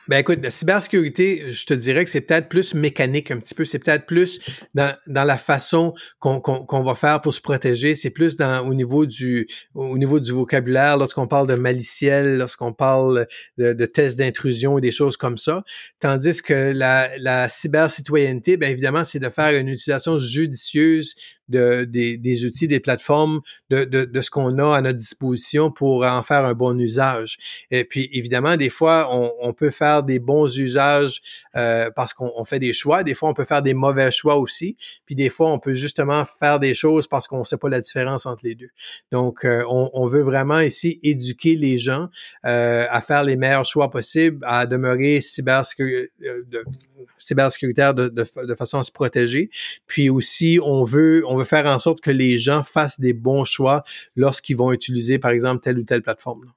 Ben écoute, la cybersécurité, je te dirais que c'est peut-être plus mécanique un petit peu. C'est peut-être plus dans, dans la façon qu'on qu'on va faire pour se protéger. C'est plus dans au niveau du au niveau du vocabulaire lorsqu'on parle de maliciel, lorsqu'on parle de, de tests d'intrusion et des choses comme ça. Tandis que la, la cybercitoyenneté, bien évidemment, c'est de faire une utilisation judicieuse de, des, des, outils, des plateformes, de, de, de ce qu'on a à notre disposition pour en faire un bon usage. Et puis, évidemment, des fois, on, on peut faire des bons usages euh, parce qu'on fait des choix. Des fois, on peut faire des mauvais choix aussi. Puis des fois, on peut justement faire des choses parce qu'on ne sait pas la différence entre les deux. Donc, euh, on, on, veut vraiment ici éduquer les gens euh, à faire les meilleurs choix possibles, à demeurer cybersécuritaire cybersécuritaire de, de, de, façon à se protéger. Puis aussi, on veut, on veut faire en sorte que les gens fassent des bons choix lorsqu'ils vont utiliser, par exemple, telle ou telle plateforme.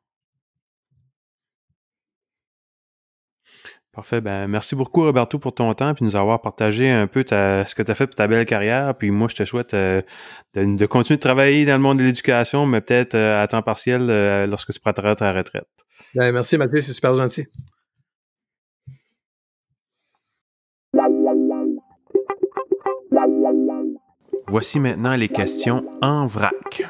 Parfait. Ben, merci beaucoup, Roberto, pour ton temps et nous avoir partagé un peu ce que tu as fait pour ta belle carrière. Puis moi, je te souhaite euh, de, continuer de travailler dans le monde de l'éducation, mais peut-être euh, à temps partiel euh, lorsque tu prendras ta retraite. Ben, merci, Mathieu. C'est super gentil. Voici maintenant les questions en vrac.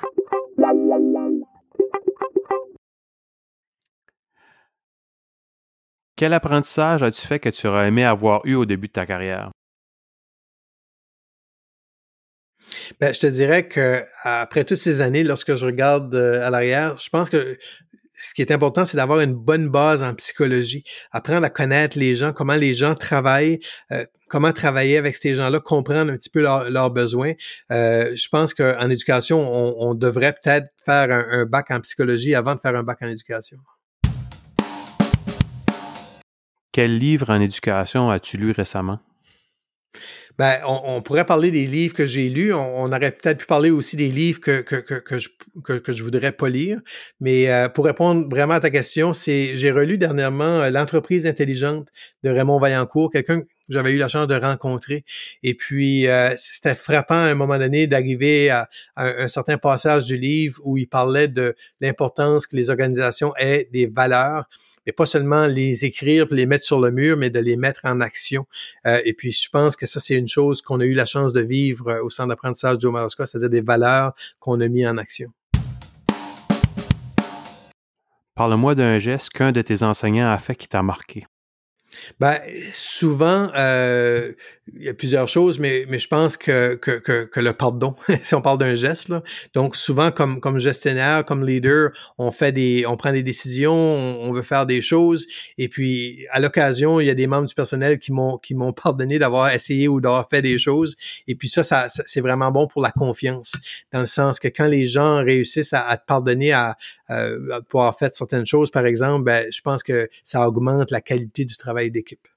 Quel apprentissage as-tu fait que tu aurais aimé avoir eu au début de ta carrière? Ben, je te dirais que après toutes ces années, lorsque je regarde euh, à l'arrière, je pense que ce qui est important, c'est d'avoir une bonne base en psychologie, apprendre à connaître les gens, comment les gens travaillent, euh, comment travailler avec ces gens-là, comprendre un petit peu leurs besoins. Euh, je pense qu'en éducation, on, devrait peut-être faire un bac en psychologie avant de faire un bac en éducation. Quel livre en éducation as-tu lu récemment? Ben, on, pourrait parler des livres que j'ai lus. On, aurait peut-être pu parler aussi des livres que, que, que, que je, que, je voudrais pas lire. Mais euh, pour répondre vraiment à ta question, c'est j'ai relu dernièrement euh, L'entreprise intelligente de Raymond Vaillancourt, quelqu'un que j'avais eu la chance de rencontrer. Et puis, euh, c'était frappant à un moment donné d'arriver à, un certain passage du livre où il parlait de l'importance que les organisations aient des valeurs mais pas seulement les écrire, les mettre sur le mur, mais de les mettre en action. Euh, et puis, je pense que ça, c'est une chose qu'on a eu la chance de vivre euh, au centre d'apprentissage Joe Marosca, c'est-à-dire des valeurs qu'on a mis en action. Parle-moi d'un geste qu'un de tes enseignants a fait qui t'a marqué. Ben, souvent, euh, il y a plusieurs choses, mais, mais je pense que, que, que, que le pardon, si on parle d'un geste, là, donc souvent comme, comme gestionnaire, comme leader, on fait des, on prend des décisions, on, veut faire des choses, et puis à l'occasion, il y a des membres du personnel qui m'ont qui m'ont pardonné d'avoir essayé ou d'avoir fait des choses, et puis ça, ça, c'est vraiment bon pour la confiance, dans le sens que quand les gens réussissent à, te pardonner à, euh, à pouvoir faire certaines choses, par exemple, ben, je pense que ça augmente la qualité du travail d'équipe.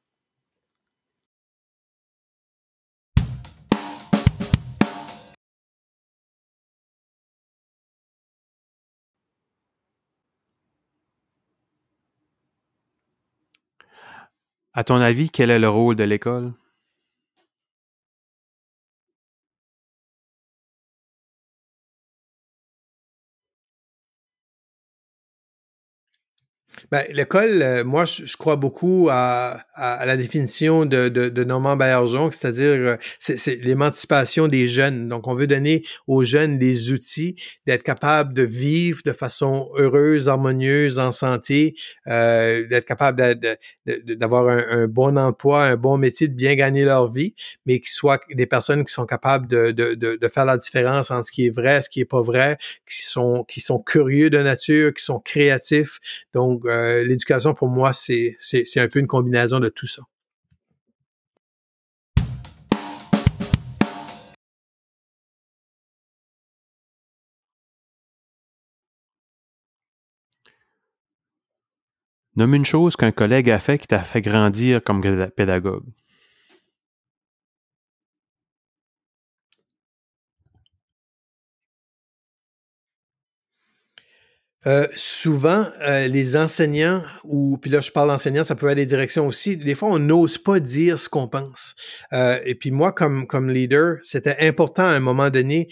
À ton avis, quel est le rôle de l'école? L'école, euh, moi, je, crois beaucoup à, la définition de, de, Normand Baillargeon, c'est-à-dire euh, c'est l'émancipation des jeunes. Donc, on veut donner aux jeunes les outils d'être capables de vivre de façon heureuse, harmonieuse, en santé, euh, d'être capable d'avoir un, bon emploi, un bon métier, de bien gagner leur vie, mais qu'ils soient des personnes qui sont capables de, de, faire la différence entre ce qui est vrai, ce qui est pas vrai, qui sont qui sont curieux de nature, qui sont créatifs. Donc euh, l'éducation, pour moi, c'est un peu une combinaison de tout ça. Nomme une chose qu'un collègue a fait qui t'a fait grandir comme pédagogue. Euh, souvent, euh, les enseignants, ou puis là je parle d'enseignants, ça peut être des directions aussi, des fois on n'ose pas dire ce qu'on pense. Euh, et puis moi, comme, comme leader, c'était important à un moment donné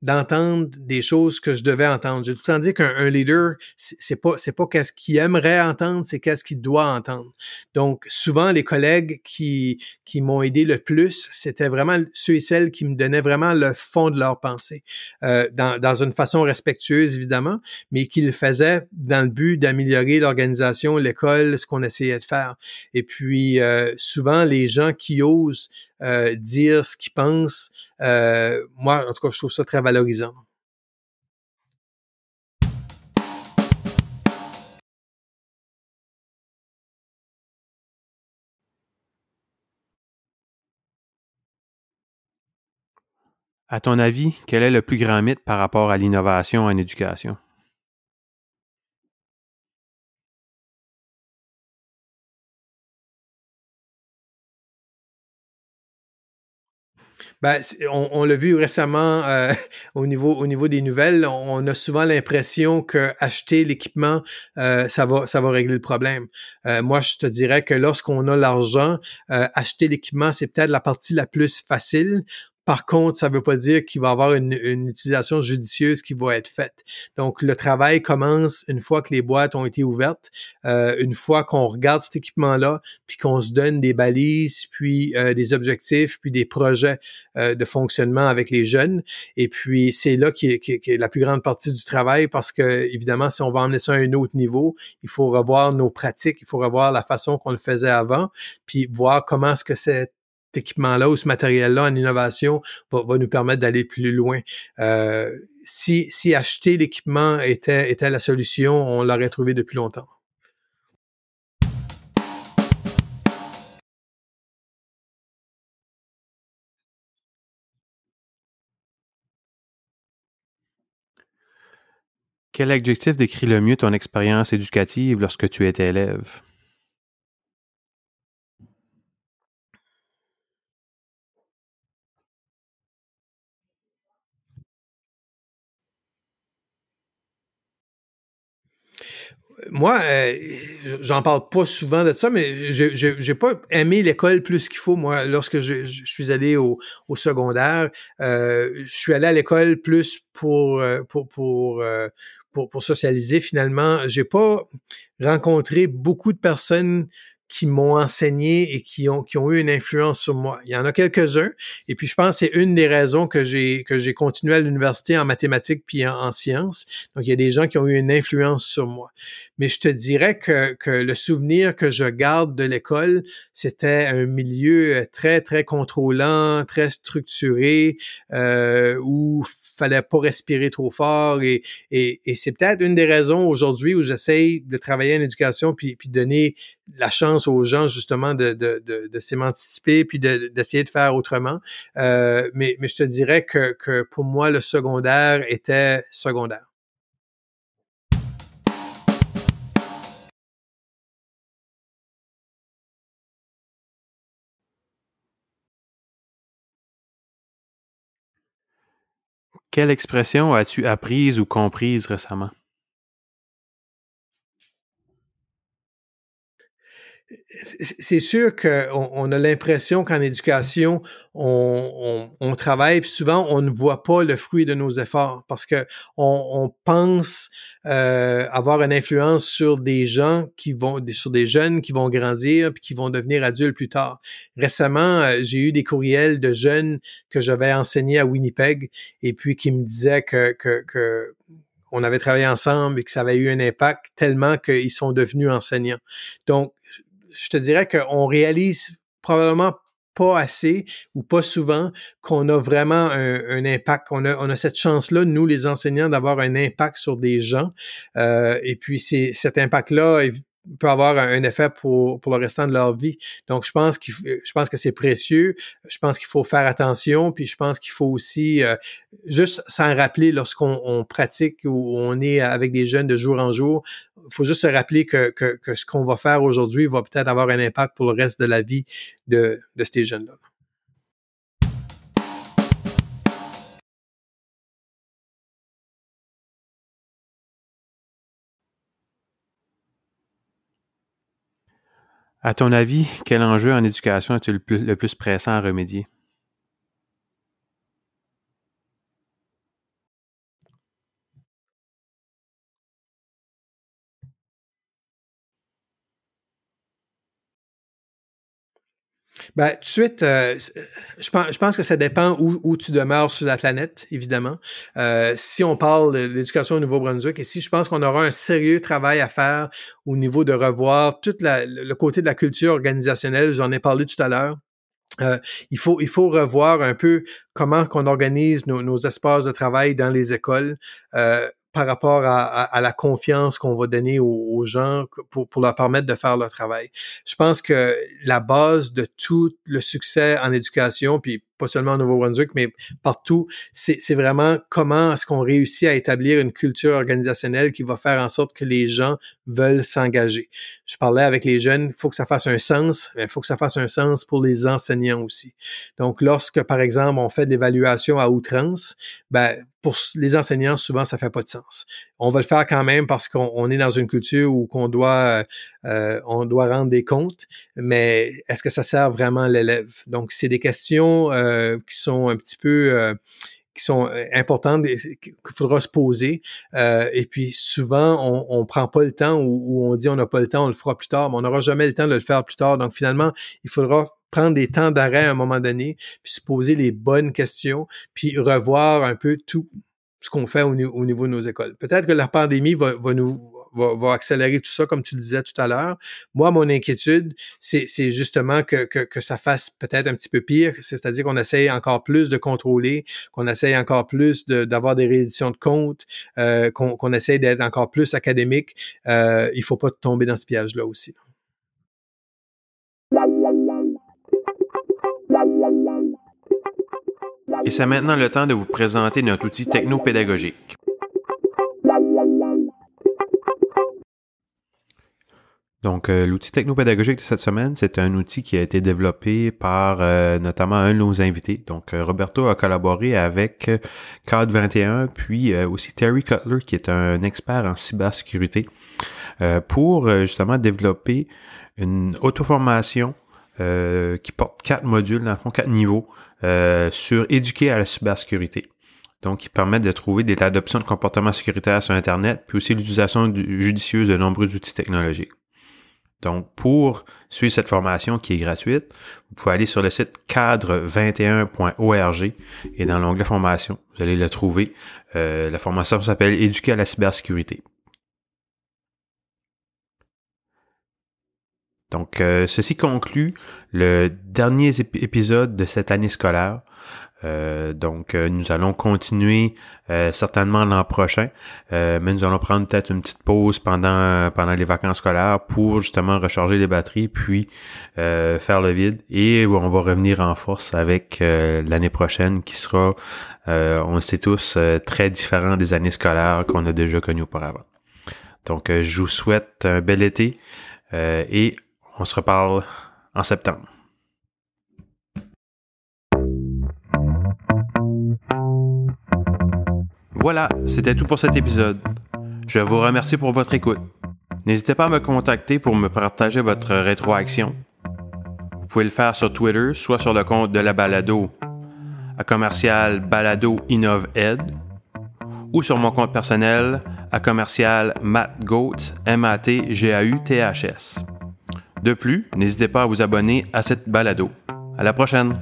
d'entendre des choses que je devais entendre. J'ai tout le temps dit qu'un leader, c'est pas c'est pas qu'est-ce qu'il aimerait entendre, c'est qu'est-ce qu'il doit entendre. Donc souvent les collègues qui qui m'ont aidé le plus, c'était vraiment ceux et celles qui me donnaient vraiment le fond de leur pensée, euh, dans dans une façon respectueuse évidemment, qui le faisaient dans le but d'améliorer l'organisation, l'école, ce qu'on essayait de faire. Et puis euh, souvent les gens qui osent euh, dire ce qu'ils pensent. Euh, moi, en tout cas, je trouve ça très valorisant. À ton avis, quel est le plus grand mythe par rapport à l'innovation en éducation? Ben, on, l'a vu récemment euh, au niveau au niveau des nouvelles, on a souvent l'impression que acheter l'équipement, euh, ça va ça va régler le problème. Euh, moi, je te dirais que lorsqu'on a l'argent, acheter l'équipement, c'est peut-être la partie la plus facile. Par contre, ça ne veut pas dire qu'il va y avoir une, utilisation judicieuse qui va être faite. Donc, le travail commence une fois que les boîtes ont été ouvertes, euh, une fois qu'on regarde cet équipement-là, puis qu'on se donne des balises, puis euh, des objectifs, puis des projets euh, de fonctionnement avec les jeunes. Et puis, c'est là qui est, la plus grande partie du travail parce que, évidemment, si on va emmener ça à un autre niveau, il faut revoir nos pratiques, il faut revoir la façon qu'on le faisait avant, puis voir comment est-ce que c'est équipement-là ou ce matériel-là en innovation va, nous permettre d'aller plus loin. Euh, si, acheter l'équipement était la solution, on l'aurait trouvé depuis longtemps. Quel adjectif décrit le mieux ton expérience éducative lorsque tu étais élève? Moi, euh, j'en parle pas souvent de ça, mais j'ai pas aimé l'école plus qu'il faut. Moi, lorsque je, suis allé au, secondaire, euh, je suis allé à l'école plus pour euh, pour pour, pour pour socialiser. Finalement, j'ai pas rencontré beaucoup de personnes qui m'ont enseigné et qui ont, qui ont eu une influence sur moi. Il y en a quelques-uns. Et puis, je pense que c'est une des raisons que j'ai, que j'ai continué à l'université en mathématiques puis en, sciences. Donc, il y a des gens qui ont eu une influence sur moi. Mais je te dirais que, que le souvenir que je garde de l'école, c'était un milieu très, très contrôlant, très structuré, euh, où fallait pas respirer trop fort. Et, et, et c'est peut-être une des raisons aujourd'hui où j'essaye de travailler en éducation puis, puis donner la chance aux gens justement de, de, de, s'émanciper puis d'essayer de, faire autrement. Euh, mais, je te dirais que pour moi, le secondaire était secondaire. Quelle expression as-tu apprise ou comprise récemment? C'est sûr qu'on on a l'impression qu'en éducation, on, travaille, puis souvent on ne voit pas le fruit de nos efforts parce que on, pense euh, avoir une influence sur des gens qui vont, sur des jeunes qui vont grandir puis qui vont devenir adultes plus tard. Récemment, euh, j'ai eu des courriels de jeunes que j'avais enseignés à Winnipeg et puis qui me disaient que, que, que on avait travaillé ensemble et que ça avait eu un impact tellement qu'ils sont devenus enseignants. Donc, je te dirais qu'on réalise probablement pas assez ou pas souvent qu'on a vraiment un, impact. On a, on a cette chance-là, nous les enseignants, d'avoir un impact sur des gens. Euh, et puis c'est cet impact-là peut avoir un effet pour, pour le restant de leur vie. Donc, je pense qu'il je pense que c'est précieux. Je pense qu'il faut faire attention. Puis, je pense qu'il faut aussi euh, juste s'en rappeler lorsqu'on pratique ou on est avec des jeunes de jour en jour. Il faut juste se rappeler que, que, que ce qu'on va faire aujourd'hui va peut-être avoir un impact pour le reste de la vie de, de ces jeunes-là. À ton avis, quel enjeu en éducation est-il le plus, le plus pressant à remédier? Ben, tout de suite, euh, je, pense, je pense que ça dépend où, où, tu demeures sur la planète, évidemment. Euh, si on parle de l'éducation au Nouveau-Brunswick, ici, je pense qu'on aura un sérieux travail à faire au niveau de revoir tout le côté de la culture organisationnelle. J'en ai parlé tout à l'heure. Euh, il faut il faut revoir un peu comment qu'on organise nos, nos, espaces de travail dans les écoles. Euh, par rapport à, la confiance qu'on va donner aux, gens pour, pour, leur permettre de faire leur travail. Je pense que la base de tout le succès en éducation, puis pas seulement au Nouveau-Brunswick, mais partout, c'est vraiment comment est-ce qu'on réussit à établir une culture organisationnelle qui va faire en sorte que les gens veulent s'engager. Je parlais avec les jeunes, il faut que ça fasse un sens, mais il faut que ça fasse un sens pour les enseignants aussi. Donc, lorsque, par exemple, on fait de l'évaluation à outrance, ben, pour les enseignants, souvent, ça fait pas de sens. On va le faire quand même parce qu'on est dans une culture où qu'on doit, euh, on doit rendre des comptes, mais est-ce que ça sert vraiment l'élève? Donc, c'est des questions euh, qui sont un petit peu euh, qui sont importantes qu'il faudra se poser. et puis souvent, on, on prend pas le temps ou, on dit on n'a pas le temps, on le fera plus tard, mais on n'aura jamais le temps de le faire plus tard. Donc finalement, il faudra prendre des temps d'arrêt à un moment donné, puis se poser les bonnes questions, puis revoir un peu tout ce qu'on fait au, niveau de nos écoles. Peut-être que la pandémie va nous va, accélérer tout ça, comme tu le disais tout à l'heure. Moi, mon inquiétude, c'est justement que, que, ça fasse peut-être un petit peu pire, c'est-à-dire qu'on essaye encore plus de contrôler, qu'on essaye encore plus d'avoir des rééditions de comptes, euh, qu'on essaye d'être encore plus académique. Euh, il faut pas tomber dans ce piège-là aussi. Et c'est maintenant le temps de vous présenter notre outil technopédagogique. Donc, euh, l'outil technopédagogique de cette semaine, c'est un outil qui a été développé par euh, notamment un de nos invités. Donc, euh, Roberto a collaboré avec Code 21, puis aussi Terry Cutler, qui est un expert en cybersécurité, pour justement développer une auto-formation qui porte quatre modules, dans le fond, quatre niveaux, sur éduquer à la cybersécurité. Donc, qui permettent de trouver des tas d'options de comportement sécuritaire sur Internet, puis aussi l'utilisation judicieuse de nombreux outils technologiques. Donc, pour suivre cette formation qui est gratuite, vous pouvez aller sur le site cadre21.org et dans l'onglet formation, vous allez le trouver. Euh, la formation s'appelle Éduquer à la cybersécurité. Donc, euh, ceci conclut le dernier épisode de cette année scolaire. Euh, donc, euh, nous allons continuer euh, certainement l'an prochain, mais nous allons prendre peut-être une petite pause pendant pendant les vacances scolaires pour justement recharger les batteries, puis faire le vide. Et on va revenir en force avec l'année prochaine, qui sera, on le sait tous, très différent des années scolaires qu'on a déjà connues auparavant. Donc, je vous souhaite un bel été et on se reparle en septembre. Voilà, c'était tout pour cet épisode. Je vous remercie pour votre écoute. N'hésitez pas à me contacter pour me partager votre rétroaction. Vous pouvez le faire sur Twitter, soit sur le compte de la balado à commercial balado ed ou sur mon compte personnel à commercial matgoats m a t g a u t h s. De plus, n'hésitez pas à vous abonner à cette balado. À la prochaine.